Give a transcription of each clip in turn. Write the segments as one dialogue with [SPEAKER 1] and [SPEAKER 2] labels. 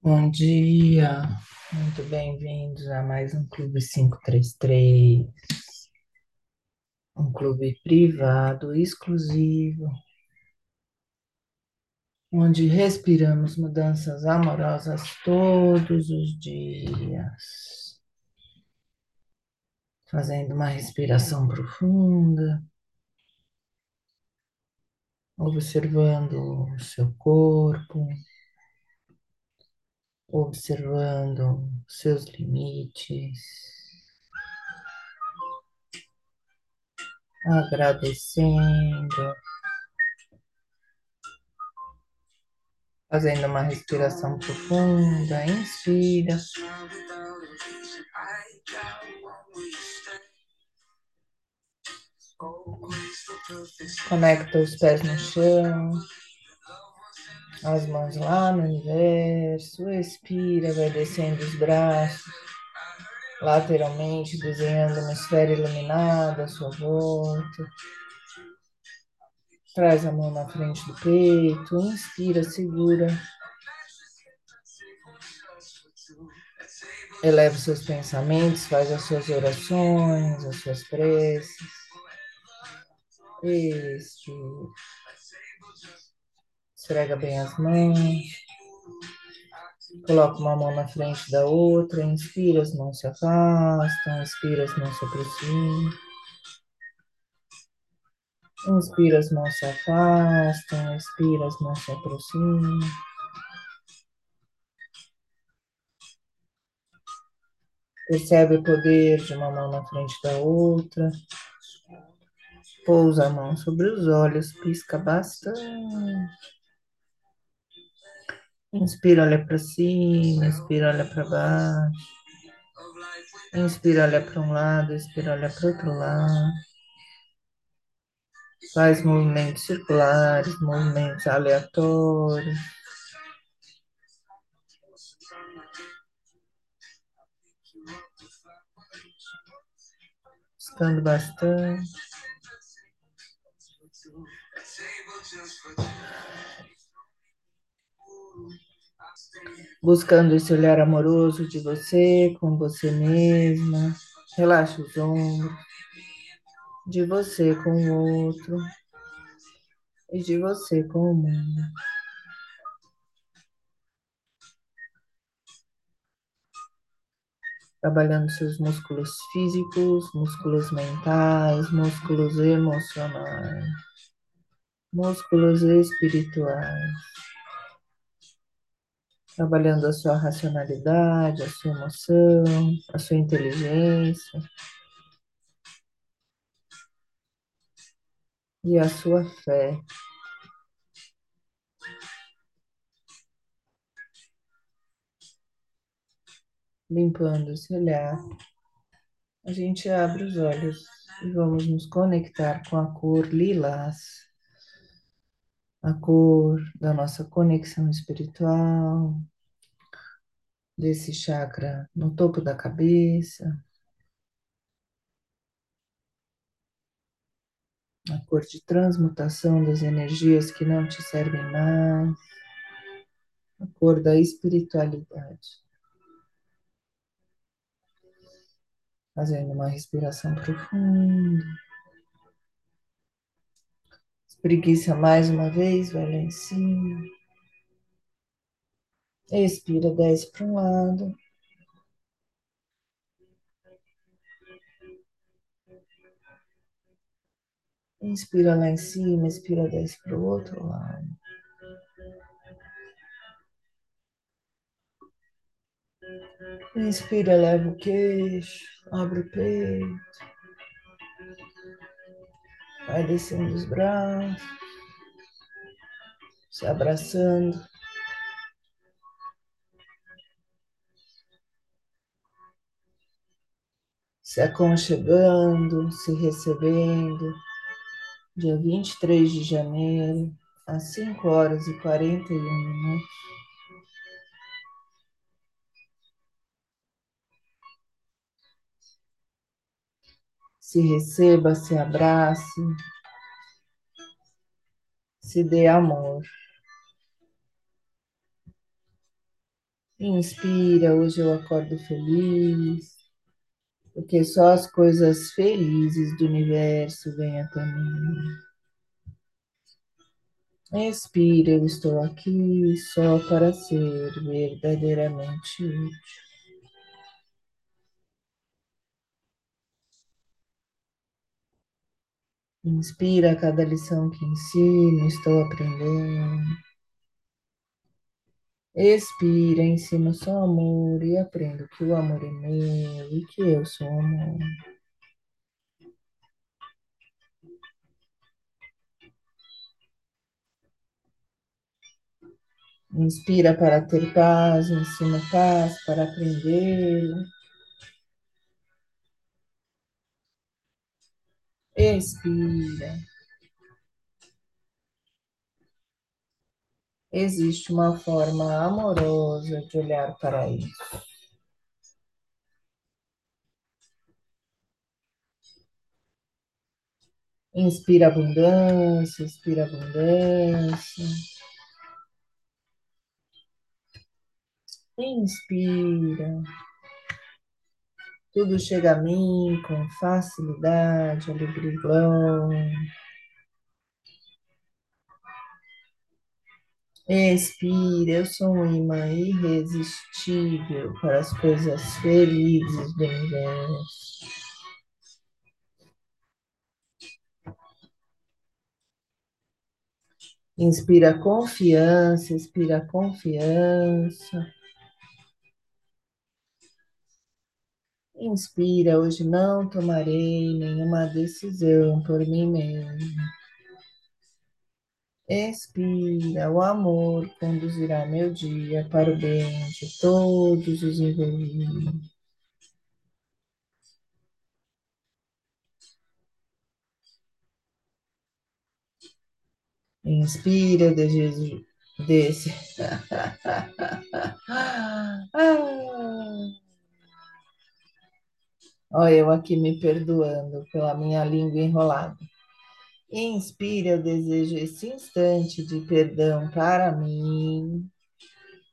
[SPEAKER 1] Bom dia, muito bem-vindos a mais um Clube 533, um clube privado, exclusivo, onde respiramos mudanças amorosas todos os dias, fazendo uma respiração profunda, observando o seu corpo, observando seus limites, agradecendo. Fazendo uma respiração profunda, inspira. Conecta os pés no chão, as mãos lá no universo. Expira, vai descendo os braços lateralmente, desenhando uma esfera iluminada à sua volta. Traz a mão na frente do peito, inspira, segura. Eleva os seus pensamentos, faz as suas orações, as suas preces. Expira. Esfrega bem as mãos. Coloca uma mão na frente da outra. Inspira, as mãos se afastam. Expira, as mãos se aproximam. Inspira, as mãos se afastam. Expira, as mãos se aproximam. Percebe o poder de uma mão na frente da outra. Pousa a mão sobre os olhos, pisca bastante. Inspira, olha para cima, expira, olha para baixo. Inspira, olha para um lado, expira, olha para outro lado. Faz movimentos circulares, movimentos aleatórios. Buscando bastante. Buscando esse olhar amoroso de você, com você mesma. Relaxa os ombros. De você com o outro. E de você com o mundo. Trabalhando seus músculos físicos, músculos mentais, músculos emocionais, músculos espirituais. Trabalhando a sua racionalidade, a sua emoção, a sua inteligência. E a sua fé. Limpando esse olhar, a gente abre os olhos e vamos nos conectar com a cor lilás, a cor da nossa conexão espiritual, desse chakra no topo da cabeça, a cor de transmutação das energias que não te servem mais, a cor da espiritualidade. Fazendo uma respiração profunda. Espreguiça mais uma vez, vai lá em cima. Expira, desce para um lado. Inspira lá em cima, expira, desce para o outro lado. Inspira, leva o queixo, abre o peito. Vai descendo os braços, se abraçando. Se aconchegando, se recebendo. Dia 23 de janeiro, às 5 horas e 41 minutos. Se receba, se abrace, se dê amor. Inspira, hoje eu acordo feliz, porque só as coisas felizes do universo vêm até mim. Expira, eu estou aqui só para ser verdadeiramente útil. Inspira cada lição que ensino, estou aprendendo. Expira, ensino só amor e aprendo que o amor é meu e que eu sou amor. Inspira para ter paz, ensina paz para aprender. Expira. Existe uma forma amorosa de olhar para isso. Inspira abundância, expira abundância. Inspira. Tudo chega a mim com facilidade, glória. Expira, eu sou um imã irresistível para as coisas felizes do universo. Inspira confiança, expira confiança. Inspira, hoje não tomarei nenhuma decisão por mim mesmo. Expira, o amor conduzirá meu dia para o bem de todos os envolvidos. Inspira, desejo desse. Olha, eu aqui me perdoando pela minha língua enrolada. Inspira, eu desejo esse instante de perdão para mim.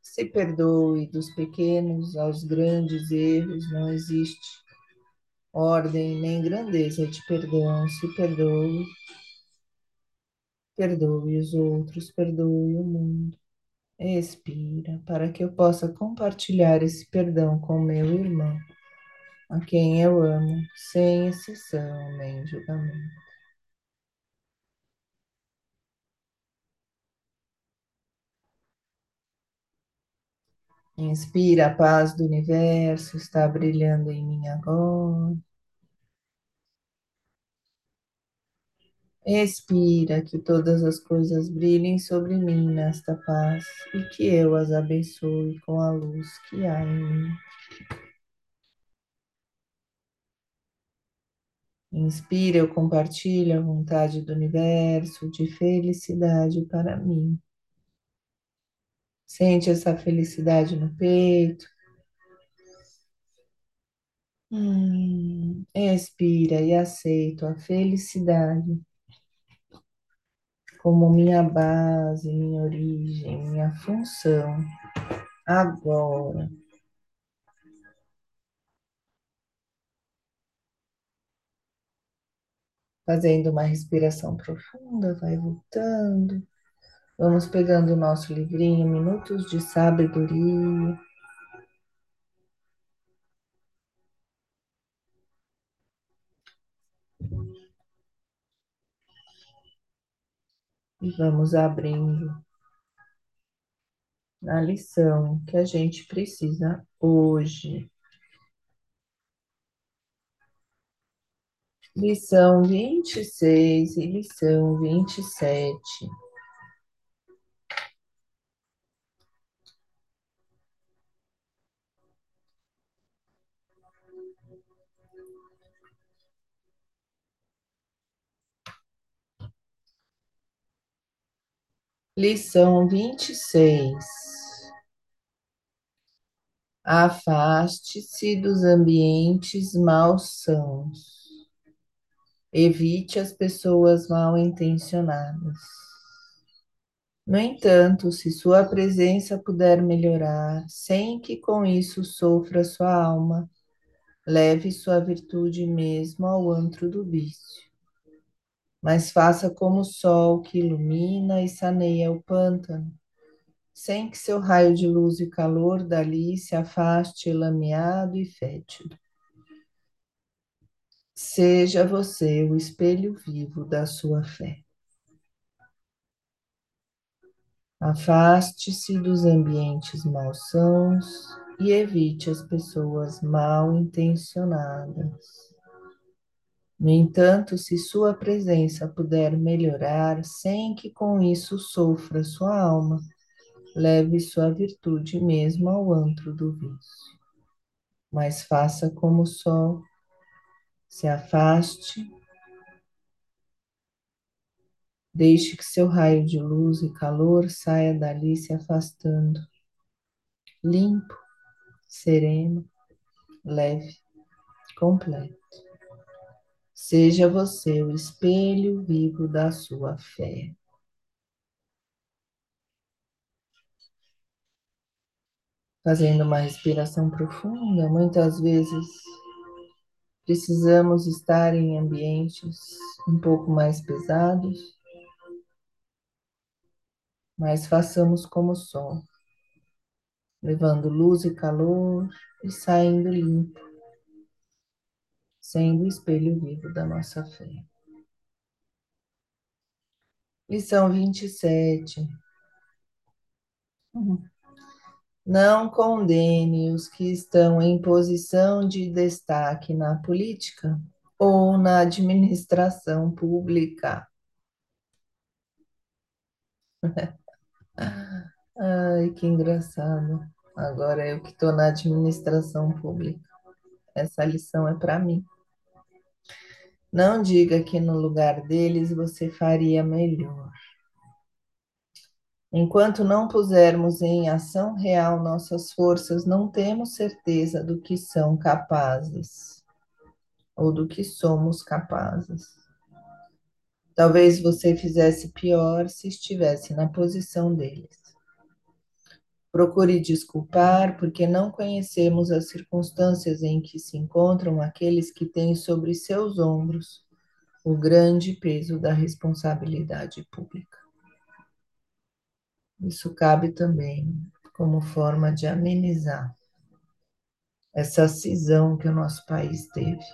[SPEAKER 1] Se perdoe dos pequenos aos grandes erros, não existe ordem nem grandeza de perdão. Se perdoe, perdoe os outros, perdoe o mundo. Expira, para que eu possa compartilhar esse perdão com meu irmão, a quem eu amo, sem exceção nem julgamento. Inspira, a paz do universo está brilhando em mim agora. Expira, que todas as coisas brilhem sobre mim nesta paz e que eu as abençoe com a luz que há em mim. Inspira, eu compartilho a vontade do universo de felicidade para mim. Sente essa felicidade no peito. Hum, expira e aceito a felicidade como minha base, minha origem, minha função. Agora. Fazendo uma respiração profunda, vai voltando. Vamos pegando o nosso livrinho, Minutos de Sabedoria. E vamos abrindo na lição que a gente precisa hoje. Lição 26 e lição 27. Lição 26. Afaste-se dos ambientes malsãos. Evite as pessoas mal intencionadas. No entanto, se sua presença puder melhorar, sem que com isso sofra sua alma, leve sua virtude mesmo ao antro do vício. Mas faça como o sol que ilumina e saneia o pântano, sem que seu raio de luz e calor dali se afaste lameado e fétido. Seja você o espelho vivo da sua fé. Afaste-se dos ambientes malsãos e evite as pessoas mal intencionadas. No entanto, se sua presença puder melhorar sem que com isso sofra sua alma, leve sua virtude mesmo ao antro do vício. Mas faça como o sol, se afaste, deixe que seu raio de luz e calor saia dali se afastando, limpo, sereno, leve, completo. Seja você o espelho vivo da sua fé. Fazendo uma respiração profunda, muitas vezes precisamos estar em ambientes um pouco mais pesados, mas façamos como o sol, levando luz e calor e saindo limpo, sendo o espelho vivo da nossa fé. Lição 27. Uhum. Não condene os que estão em posição de destaque na política ou na administração pública. Ai, que engraçado. Agora eu que estou na administração pública. Essa lição é para mim. Não diga que no lugar deles você faria melhor. Enquanto não pusermos em ação real nossas forças, não temos certeza do que são capazes ou do que somos capazes. Talvez você fizesse pior se estivesse na posição deles. Procure desculpar porque não conhecemos as circunstâncias em que se encontram aqueles que têm sobre seus ombros o grande peso da responsabilidade pública. Isso cabe também como forma de amenizar essa cisão que o nosso país teve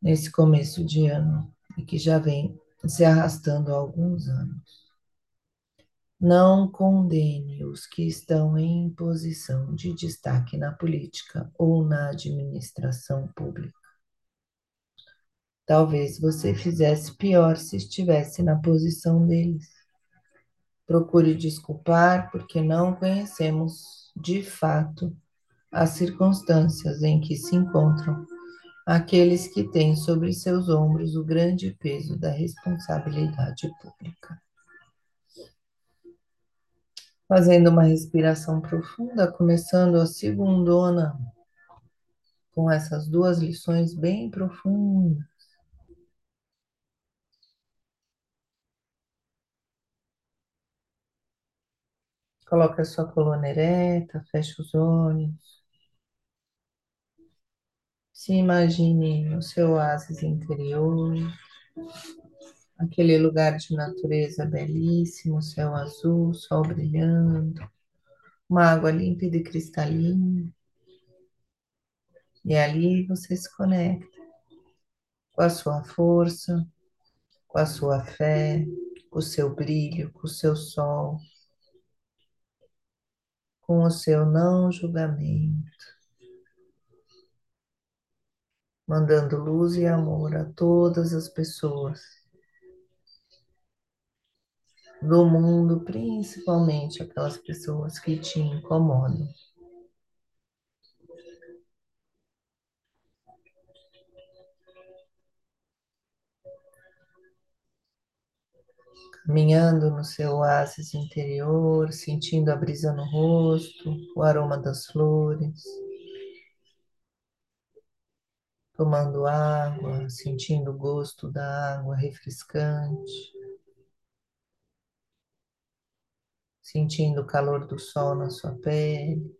[SPEAKER 1] nesse começo de ano e que já vem se arrastando há alguns anos. Não condene os que estão em posição de destaque na política ou na administração pública. Talvez você fizesse pior se estivesse na posição deles. Procure desculpar porque não conhecemos de fato as circunstâncias em que se encontram aqueles que têm sobre seus ombros o grande peso da responsabilidade pública. Fazendo uma respiração profunda, começando a segundona, com essas duas lições bem profundas. Coloque a sua coluna ereta, feche os olhos. Se imagine no seu oásis interior, aquele lugar de natureza belíssimo, céu azul, sol brilhando, uma água límpida e cristalina. E ali você se conecta com a sua força, com a sua fé, com o seu brilho, com o seu sol, com o seu não julgamento, mandando luz e amor a todas as pessoas do mundo, principalmente aquelas pessoas que te incomodam. Caminhando no seu oásis interior, sentindo a brisa no rosto, o aroma das flores, tomando água, sentindo o gosto da água refrescante. sentindo o calor do sol na sua pele.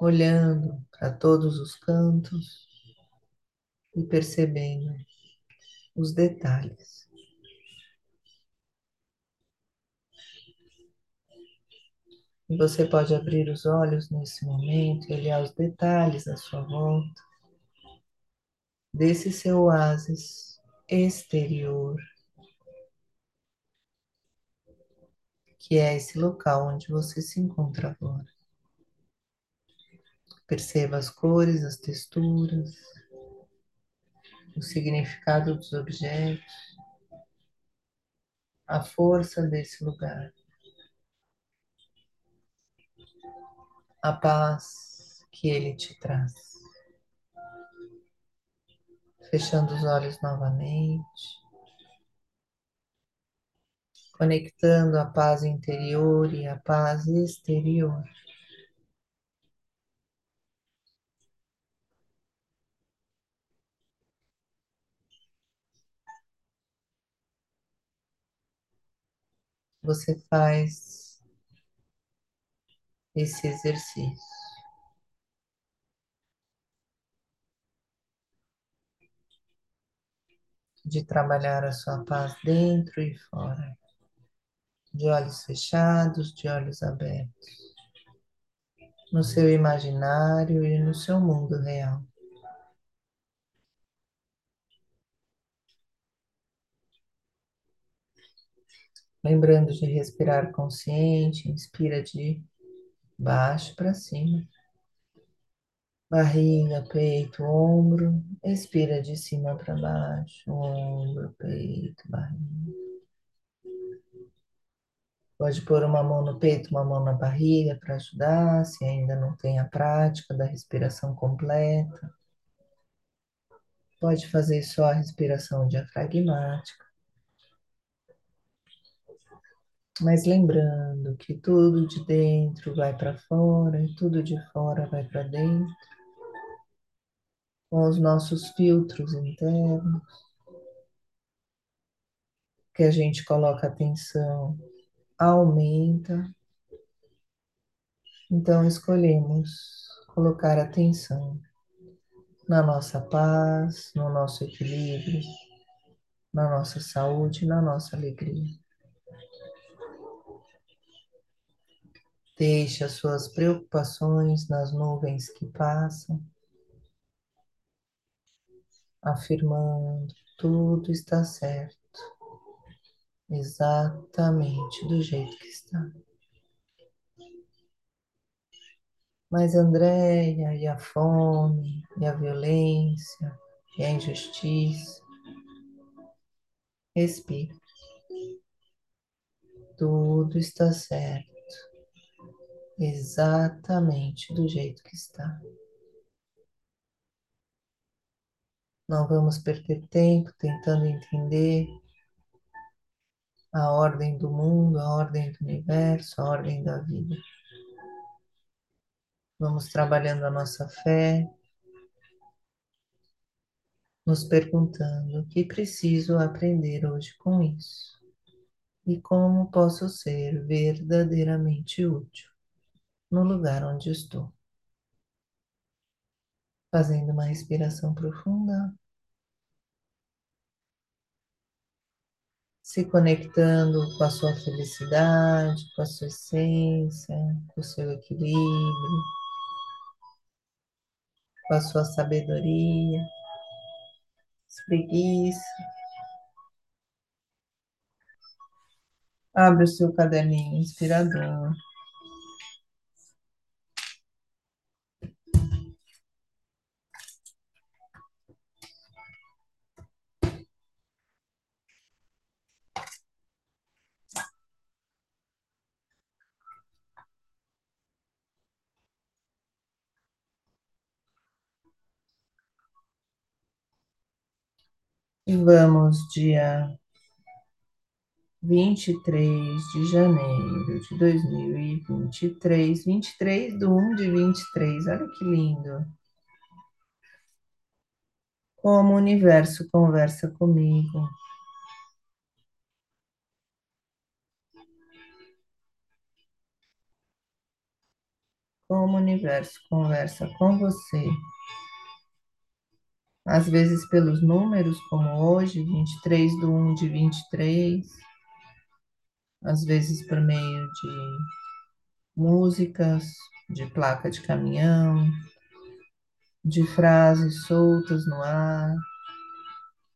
[SPEAKER 1] Olhando para todos os cantos e percebendo os detalhes. E você pode abrir os olhos nesse momento e olhar os detalhes à sua volta, desse seu oásis exterior, que é esse local onde você se encontra agora. Perceba as cores, as texturas, o significado dos objetos, a força desse lugar, a paz que ele te traz. Fechando os olhos novamente, conectando a paz interior e a paz exterior. Você faz esse exercício. De trabalhar a sua paz dentro e fora, de olhos fechados, de olhos abertos, no seu imaginário e no seu mundo real. Lembrando de respirar consciente, inspira de baixo para cima. Barriga, peito, ombro, expira de cima para baixo, ombro, peito, barriga. Pode pôr uma mão no peito, uma mão na barriga para ajudar, se ainda não tem a prática da respiração completa. Pode fazer só a respiração diafragmática. Mas lembrando que tudo de dentro vai para fora e tudo de fora vai para dentro, com os nossos filtros internos, que a gente coloca atenção, aumenta. Então escolhemos colocar atenção na nossa paz, no nosso equilíbrio, na nossa saúde, na nossa alegria. Deixe as suas preocupações nas nuvens que passam, afirmando: tudo está certo, exatamente do jeito que está. Mas Andréia e a fome, e a violência, e a injustiça, respire. Tudo está certo exatamente do jeito que está. Não vamos perder tempo tentando entender a ordem do mundo, a ordem do universo, a ordem da vida. Vamos trabalhando a nossa fé, nos perguntando o que preciso aprender hoje com isso e como posso ser verdadeiramente útil no lugar onde estou. Fazendo uma respiração profunda. Se conectando com a sua felicidade, com a sua essência, com o seu equilíbrio, com a sua sabedoria, espreguiça. Abre o seu caderninho inspirador. Vamos dia 23 de janeiro de 2023, 23 de 1 de 23, olha que lindo. Como o universo conversa comigo. Como o universo conversa com você. Às vezes pelos números, como hoje, 23 de 1 de 23. Às vezes por meio de músicas, de placa de caminhão, de frases soltas no ar,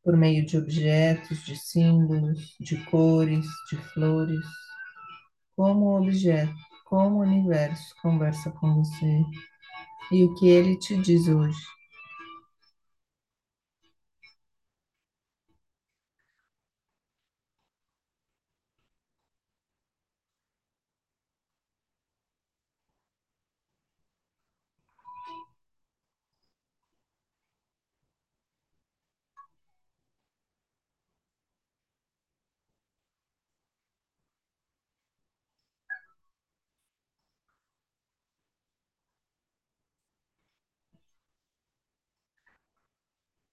[SPEAKER 1] por meio de objetos, de símbolos, de cores, de flores. Como objeto, como o universo conversa com você e o que ele te diz hoje.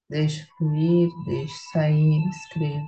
[SPEAKER 1] Deixe fluir, deixe sair, escreva.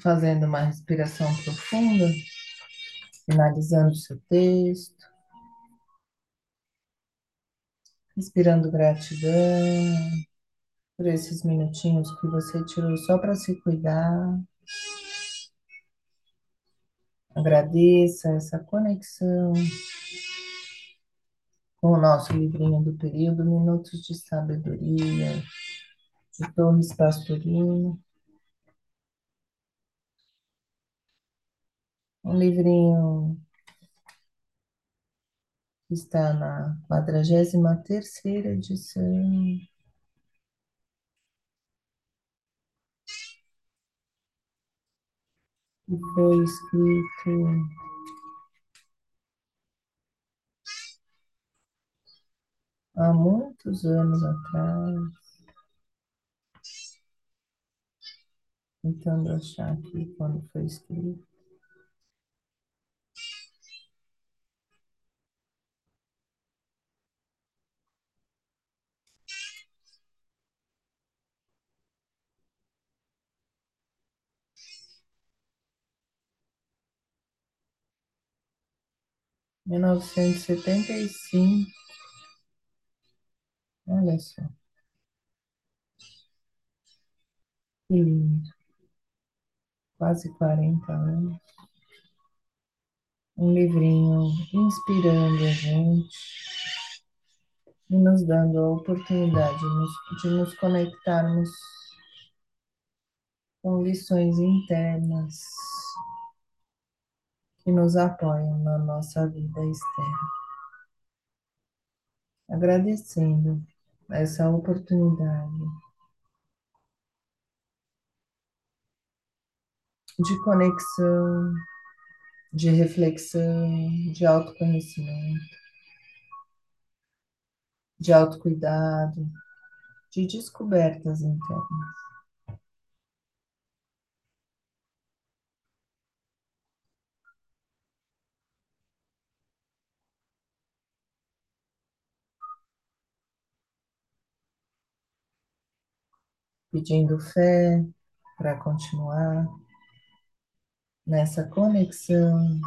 [SPEAKER 1] Fazendo uma respiração profunda, finalizando o seu texto, respirando gratidão por esses minutinhos que você tirou só para se cuidar. Agradeça essa conexão com o nosso livrinho do período, Minutos de Sabedoria, de Torres Pastorino. Um livrinho que está na quadragésima terceira edição. que foi escrito há muitos anos atrás. Tentando achar aqui quando foi escrito. Mil novecentos e setenta e cinco. Olha só. Que lindo. Quase 40 anos. Um livrinho inspirando a gente e nos dando a oportunidade de nos, de nos conectarmos com lições internas que nos apoiam na nossa vida externa. Agradecendo essa oportunidade de conexão, de reflexão, de autoconhecimento, de autocuidado, de descobertas internas. Pedindo fé para continuar nessa conexão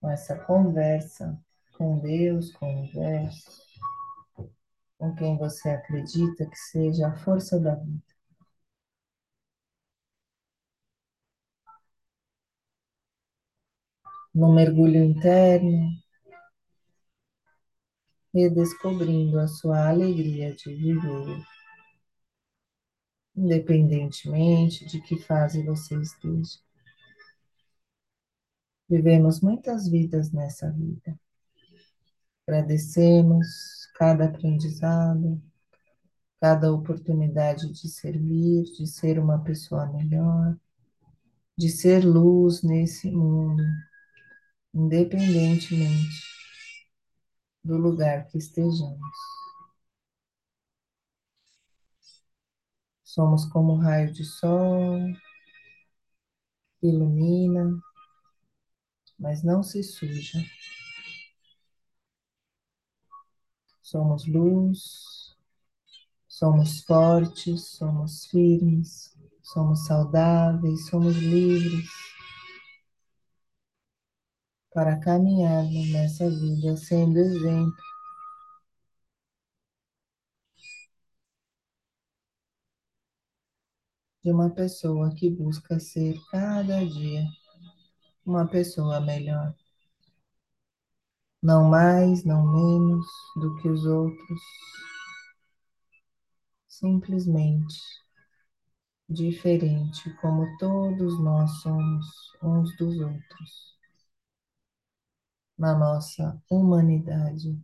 [SPEAKER 1] com essa conversa com Deus, com o universo, com quem você acredita que seja a força da vida. No mergulho interno, redescobrindo a sua alegria de viver, independentemente de que fase você esteja. Vivemos muitas vidas nessa vida. Agradecemos cada aprendizado, cada oportunidade de servir, de ser uma pessoa melhor, de ser luz nesse mundo, independentemente do lugar que estejamos. Somos como um raio de sol, ilumina, mas não se suja. Somos luz, somos fortes, somos firmes, somos saudáveis, somos livres para caminharmos nessa vida sendo exemplo de uma pessoa que busca ser cada dia uma pessoa melhor. Não mais, não menos do que os outros. Simplesmente diferente, como todos nós somos uns dos outros. Na nossa humanidade.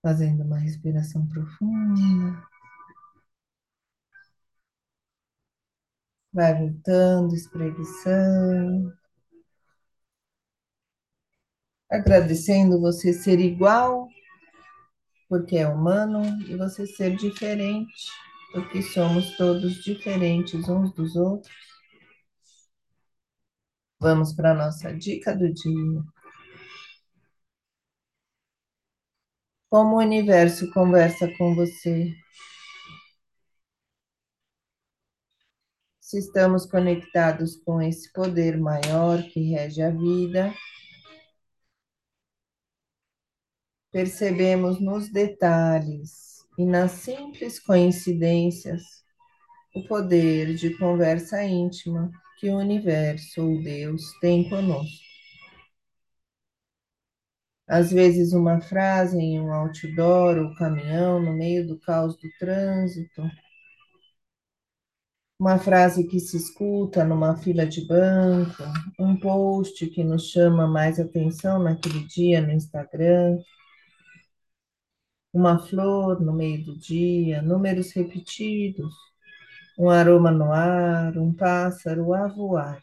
[SPEAKER 1] Fazendo uma respiração profunda. Vai voltando, espreguiçando. Agradecendo você ser igual, porque é humano, e você ser diferente, porque somos todos diferentes uns dos outros. Vamos para a nossa dica do dia. Como o universo conversa com você. Se estamos conectados com esse poder maior que rege a vida, percebemos nos detalhes e nas simples coincidências o poder de conversa íntima que o universo ou Deus tem conosco. Às vezes, uma frase em um outdoor ou caminhão no meio do caos do trânsito, uma frase que se escuta numa fila de banco, um post que nos chama mais atenção naquele dia no Instagram, uma flor no meio do dia, números repetidos, um aroma no ar, um pássaro a voar.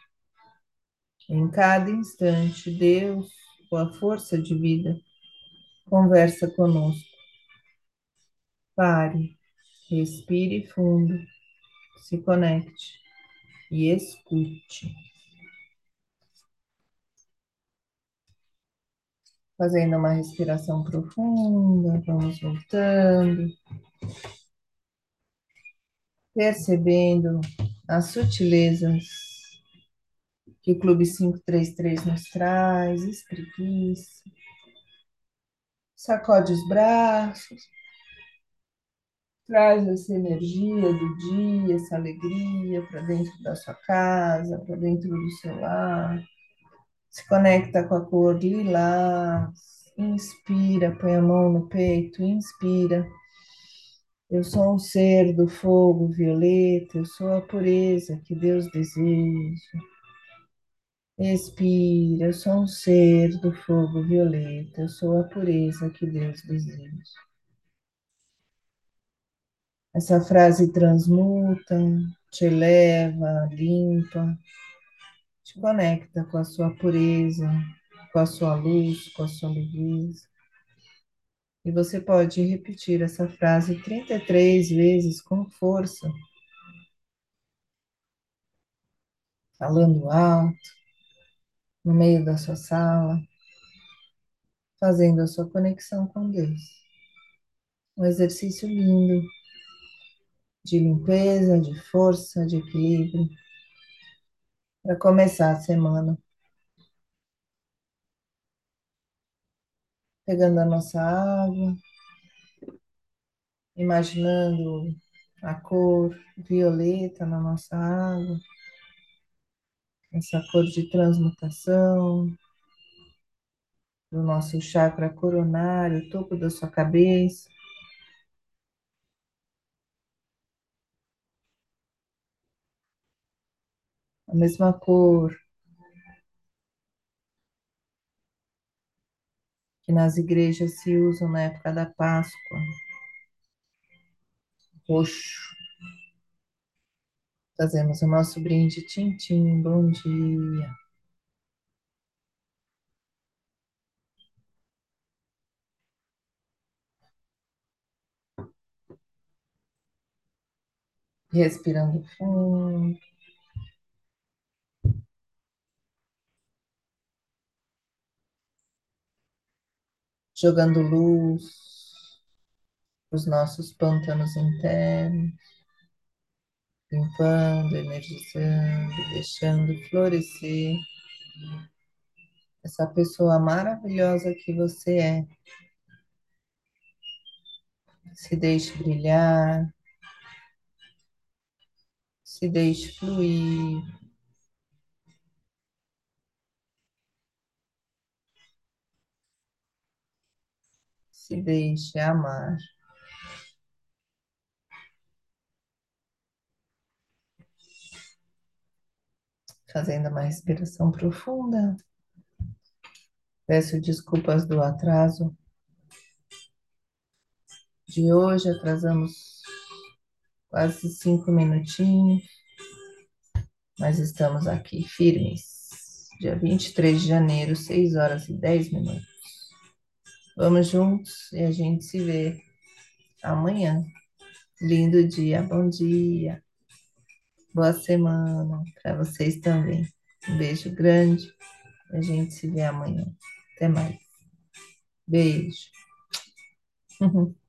[SPEAKER 1] Em cada instante, Deus, ou a força de vida, conversa conosco. Pare, respire fundo, se conecte e escute. Fazendo uma respiração profunda, vamos voltando. Percebendo as sutilezas que o Clube 533 nos traz, espreguiça, sacode os braços, traz essa energia do dia, essa alegria para dentro da sua casa, para dentro do seu lar. Se conecta com a cor lilás. Inspira, põe a mão no peito, inspira. Eu sou um ser do fogo violeta, eu sou a pureza que Deus deseja. Expira, eu sou um ser do fogo violeta, eu sou a pureza que Deus deseja. Essa frase transmuta, te eleva, limpa, te conecta com a sua pureza, com a sua luz, com a sua leveza. E você pode repetir essa frase 33 vezes com força, falando alto, no meio da sua sala, fazendo a sua conexão com Deus. Um exercício lindo de limpeza, de força, de equilíbrio, para começar a semana. Pegando a nossa água, imaginando a cor violeta na nossa água, essa cor de transmutação do nosso chakra coronário, topo da sua cabeça. A mesma cor que nas igrejas se usam na época da Páscoa, roxo. Fazemos o nosso brinde tintim, bom dia. Respirando fundo. Jogando luz os nossos pântanos internos, limpando, energizando, deixando florescer essa pessoa maravilhosa que você é. Se deixe brilhar, se deixe fluir. Se deixe amar. Fazendo uma respiração profunda. Peço desculpas do atraso de hoje, atrasamos quase cinco minutinhos, mas estamos aqui firmes. Dia 23 de janeiro, 6 horas e 10 minutos. Vamos juntos e a gente se vê amanhã. Lindo dia, bom dia. Boa semana para vocês também. Um beijo grande. A gente se vê amanhã. Até mais. Beijo.